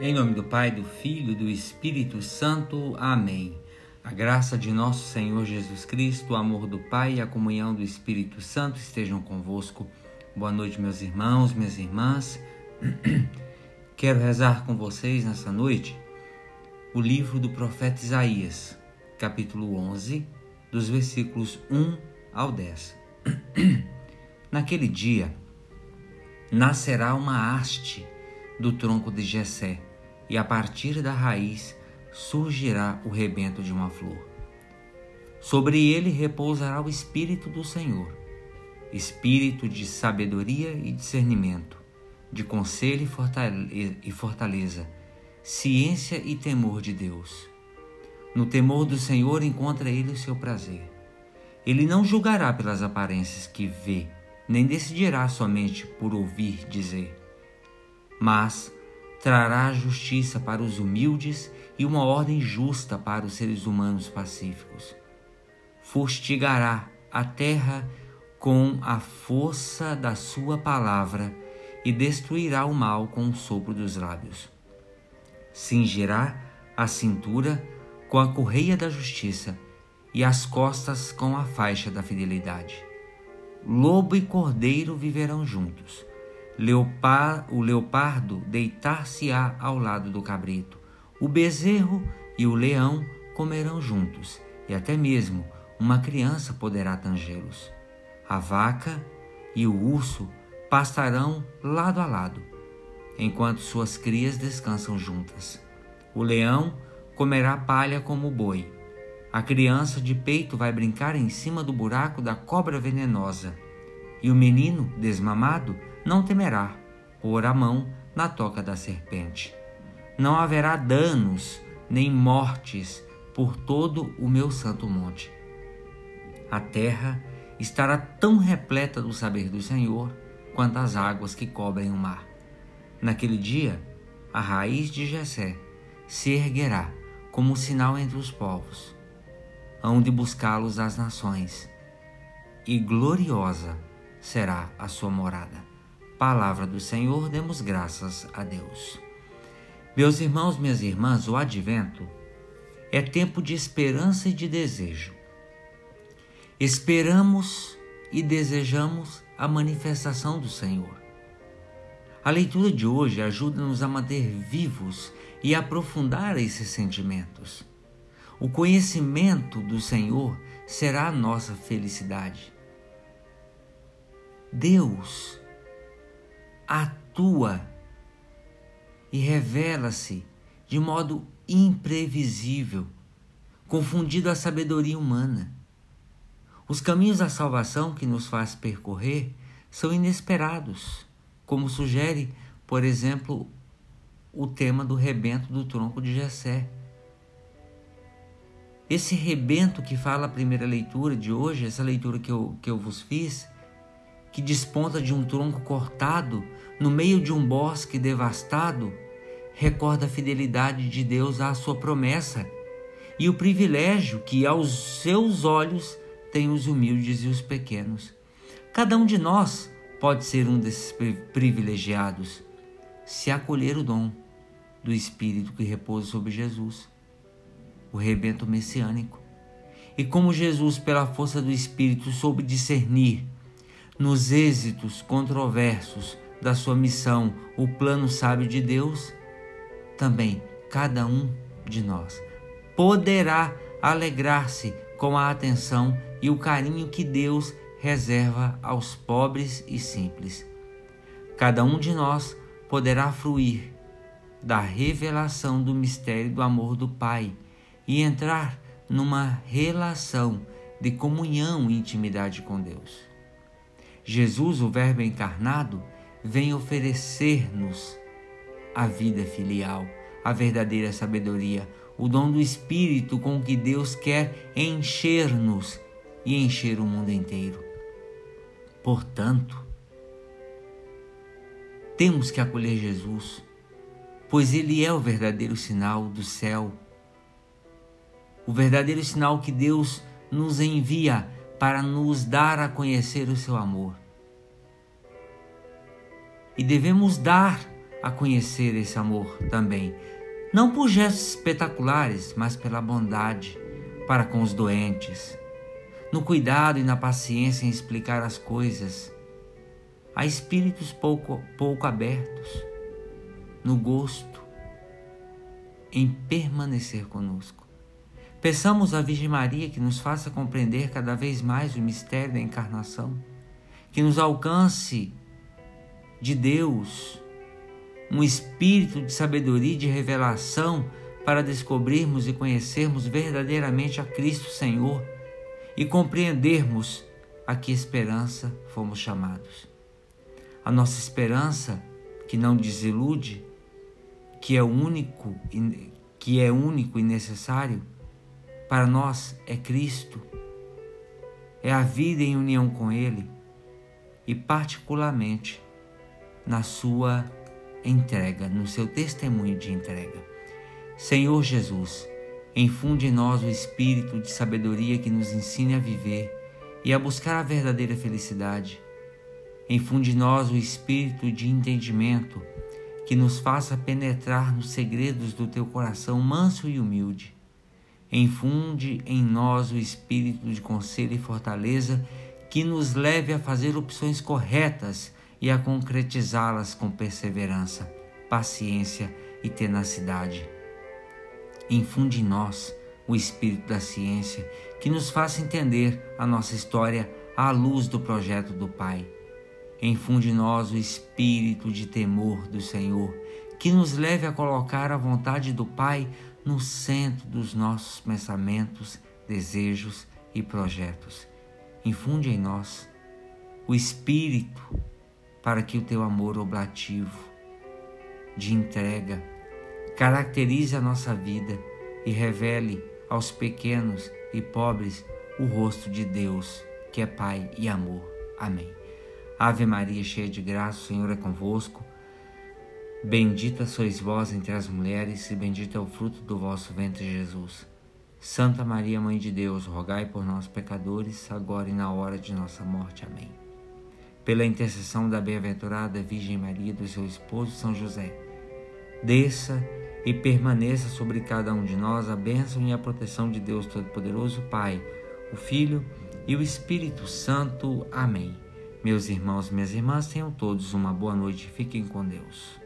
Em nome do Pai, do Filho e do Espírito Santo. Amém. A graça de nosso Senhor Jesus Cristo, o amor do Pai e a comunhão do Espírito Santo estejam convosco. Boa noite, meus irmãos, minhas irmãs. Quero rezar com vocês nessa noite o livro do profeta Isaías, capítulo 11, dos versículos 1 ao 10. Naquele dia nascerá uma haste do tronco de Jessé e a partir da raiz surgirá o rebento de uma flor. Sobre ele repousará o Espírito do Senhor, espírito de sabedoria e discernimento, de conselho e fortaleza, ciência e temor de Deus. No temor do Senhor encontra ele o seu prazer. Ele não julgará pelas aparências que vê, nem decidirá somente por ouvir dizer, mas trará justiça para os humildes e uma ordem justa para os seres humanos pacíficos. Fustigará a terra com a força da sua palavra e destruirá o mal com o sopro dos lábios. Cingirá a cintura com a correia da justiça e as costas com a faixa da fidelidade. Lobo e cordeiro viverão juntos Leopar, o leopardo deitar-se-á ao lado do cabrito. O bezerro e o leão comerão juntos, e até mesmo uma criança poderá tangê-los. A vaca e o urso pastarão lado a lado, enquanto suas crias descansam juntas. O leão comerá palha como o boi. A criança de peito vai brincar em cima do buraco da cobra venenosa. E o menino desmamado não temerá pôr a mão na toca da serpente. Não haverá danos nem mortes por todo o meu santo monte. A terra estará tão repleta do saber do Senhor quanto as águas que cobrem o mar. Naquele dia, a raiz de Jessé se erguerá como sinal entre os povos. Hão de buscá-los as nações, e gloriosa será a sua morada. Palavra do Senhor, demos graças a Deus. Meus irmãos, minhas irmãs, o advento é tempo de esperança e de desejo. Esperamos e desejamos a manifestação do Senhor. A leitura de hoje ajuda-nos a manter vivos e aprofundar esses sentimentos. O conhecimento do Senhor será a nossa felicidade. Deus atua e revela-se de modo imprevisível, confundido a sabedoria humana. Os caminhos da salvação que nos faz percorrer são inesperados, como sugere, por exemplo, o tema do rebento do tronco de Jessé. Esse rebento que fala a primeira leitura de hoje, essa leitura que eu, que eu vos fiz, que desponta de um tronco cortado no meio de um bosque devastado, recorda a fidelidade de Deus à sua promessa e o privilégio que aos seus olhos têm os humildes e os pequenos. Cada um de nós pode ser um desses privilegiados se acolher o dom do Espírito que repousa sobre Jesus, o rebento messiânico. E como Jesus, pela força do Espírito, soube discernir nos êxitos controversos da sua missão, o plano sábio de Deus, também cada um de nós poderá alegrar-se com a atenção e o carinho que Deus reserva aos pobres e simples. Cada um de nós poderá fruir da revelação do mistério do amor do Pai e entrar numa relação de comunhão e intimidade com Deus. Jesus, o Verbo encarnado, vem oferecer-nos a vida filial, a verdadeira sabedoria, o dom do Espírito com que Deus quer encher-nos e encher o mundo inteiro. Portanto, temos que acolher Jesus, pois Ele é o verdadeiro sinal do céu, o verdadeiro sinal que Deus nos envia para nos dar a conhecer o seu amor. E devemos dar a conhecer esse amor também. Não por gestos espetaculares, mas pela bondade para com os doentes, no cuidado e na paciência em explicar as coisas, a espíritos pouco, pouco abertos, no gosto em permanecer conosco. Peçamos à Virgem Maria que nos faça compreender cada vez mais o mistério da encarnação, que nos alcance de Deus um espírito de sabedoria e de revelação para descobrirmos e conhecermos verdadeiramente a Cristo Senhor e compreendermos a que esperança fomos chamados. A nossa esperança, que não desilude, que é único, que é único e necessário, para nós é Cristo. É a vida em união com Ele e particularmente na sua entrega, no seu testemunho de entrega. Senhor Jesus, infunde em nós o espírito de sabedoria que nos ensine a viver e a buscar a verdadeira felicidade. Infunde em nós o espírito de entendimento que nos faça penetrar nos segredos do teu coração manso e humilde. Infunde em nós o espírito de conselho e fortaleza que nos leve a fazer opções corretas e a concretizá-las com perseverança, paciência e tenacidade infunde em nós o espírito da ciência que nos faça entender a nossa história à luz do projeto do Pai. Infunde em nós o espírito de temor do Senhor que nos leve a colocar a vontade do Pai no centro dos nossos pensamentos, desejos e projetos. Infunde em nós o espírito para que o teu amor oblativo de entrega caracterize a nossa vida e revele aos pequenos e pobres o rosto de Deus, que é Pai e amor. Amém. Ave Maria, cheia de graça, o Senhor é convosco. Bendita sois vós entre as mulheres, e bendito é o fruto do vosso ventre, Jesus. Santa Maria, Mãe de Deus, rogai por nós, pecadores, agora e na hora de nossa morte. Amém. Pela intercessão da bem-aventurada Virgem Maria, do seu esposo São José, desça e permaneça sobre cada um de nós a bênção e a proteção de Deus Todo-Poderoso, Pai, o Filho e o Espírito Santo. Amém. Meus irmãos e minhas irmãs, tenham todos uma boa noite. Fiquem com Deus.